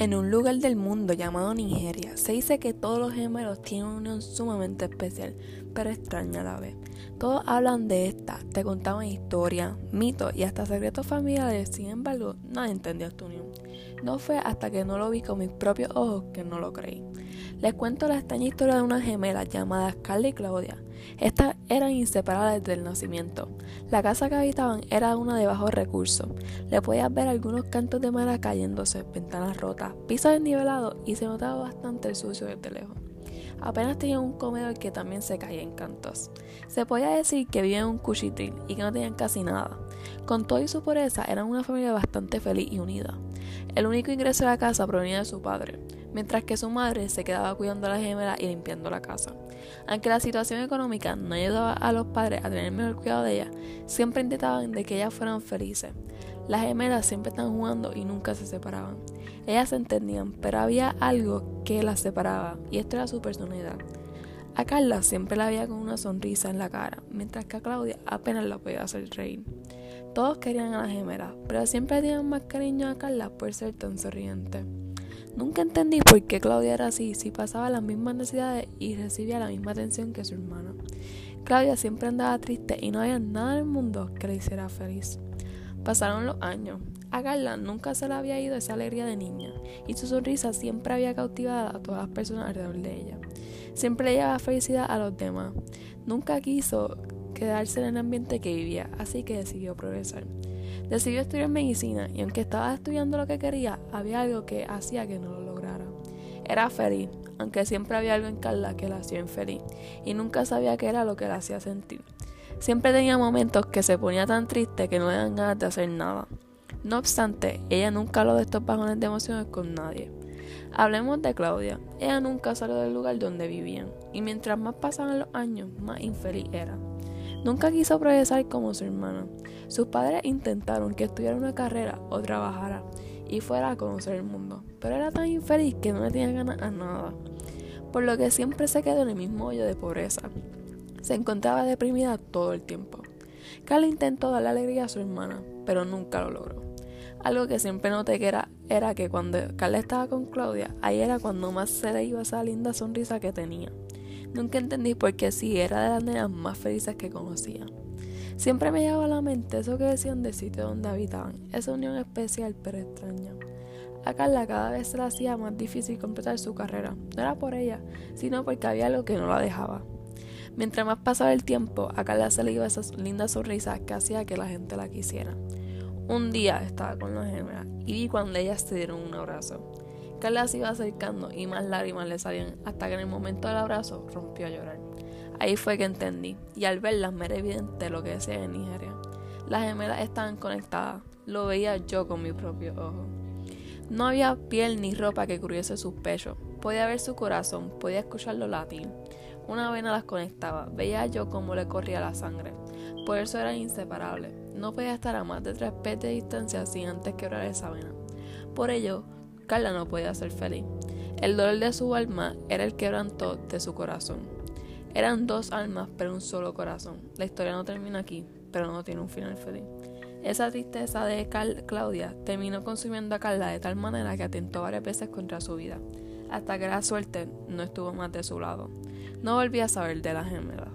En un lugar del mundo llamado Nigeria, se dice que todos los gemelos tienen una unión sumamente especial, pero extraña a la vez. Todos hablan de esta, te contaban historias, mitos y hasta secretos familiares, sin embargo, nadie entendió esta unión. No fue hasta que no lo vi con mis propios ojos que no lo creí. Les cuento la extraña historia de unas gemelas llamadas Carla y Claudia. Estas eran inseparables desde el nacimiento. La casa que habitaban era una de bajos recursos. Le podías ver algunos cantos de madera cayéndose, ventanas rotas, pisos desnivelados y se notaba bastante el sucio desde lejos. Apenas tenían un comedor que también se caía en cantos. Se podía decir que vivían en un cuchitril y que no tenían casi nada. Con todo y su pureza, eran una familia bastante feliz y unida. El único ingreso de la casa provenía de su padre, mientras que su madre se quedaba cuidando a la gemela y limpiando la casa. Aunque la situación económica no ayudaba a los padres a tener mejor cuidado de ella, siempre intentaban de que ellas fueran felices. Las gemelas siempre estaban jugando y nunca se separaban. Ellas se entendían, pero había algo que las separaba, y esto era su personalidad. A Carla siempre la veía con una sonrisa en la cara, mientras que a Claudia apenas la podía hacer reír. Todos querían a la gemela, pero siempre tenían más cariño a Carla por ser tan sonriente. Nunca entendí por qué Claudia era así si pasaba las mismas necesidades y recibía la misma atención que su hermana. Claudia siempre andaba triste y no había nada en el mundo que le hiciera feliz. Pasaron los años. A Carla nunca se le había ido esa alegría de niña y su sonrisa siempre había cautivado a todas las personas alrededor de ella. Siempre le llevaba felicidad a los demás. Nunca quiso quedarse en el ambiente que vivía, así que decidió progresar. Decidió estudiar medicina y aunque estaba estudiando lo que quería, había algo que hacía que no lo lograra. Era feliz, aunque siempre había algo en Carla que la hacía infeliz y nunca sabía qué era lo que la hacía sentir. Siempre tenía momentos que se ponía tan triste que no le dan ganas de hacer nada. No obstante, ella nunca habló de estos bajones de emociones con nadie. Hablemos de Claudia. Ella nunca salió del lugar donde vivían, y mientras más pasaban los años, más infeliz era. Nunca quiso progresar como su hermana. Sus padres intentaron que estudiara una carrera o trabajara y fuera a conocer el mundo, pero era tan infeliz que no le tenía ganas a nada, por lo que siempre se quedó en el mismo hoyo de pobreza. Se encontraba deprimida todo el tiempo. Carla intentó darle alegría a su hermana, pero nunca lo logró. Algo que siempre noté era, que cuando Carla estaba con Claudia, ahí era cuando más se le iba esa linda sonrisa que tenía. Nunca entendí por qué sí era de las nenas más felices que conocía. Siempre me llevaba a la mente eso que decían del sitio donde habitaban, esa unión especial pero extraña. A Carla cada vez se le hacía más difícil completar su carrera. No era por ella, sino porque había algo que no la dejaba. Mientras más pasaba el tiempo, a Carla se le iba esa linda sonrisa que hacía que la gente la quisiera. Un día estaba con la gemelas y vi cuando ellas se dieron un abrazo. Carla se iba acercando y más lágrimas le salían hasta que en el momento del abrazo rompió a llorar. Ahí fue que entendí y al verlas me era evidente lo que decía en Nigeria. Las gemelas estaban conectadas, lo veía yo con mi propio ojo. No había piel ni ropa que cubriese sus pechos, podía ver su corazón, podía escucharlo latir. Una vena las conectaba, veía yo cómo le corría la sangre. Por eso eran inseparables. No podía estar a más de tres pies de distancia sin antes quebrar esa vena. Por ello, Carla no podía ser feliz. El dolor de su alma era el quebranto de su corazón. Eran dos almas, pero un solo corazón. La historia no termina aquí, pero no tiene un final feliz. Esa tristeza de Claudia terminó consumiendo a Carla de tal manera que atentó varias veces contra su vida, hasta que la suerte no estuvo más de su lado. No volví a saber de la gemela.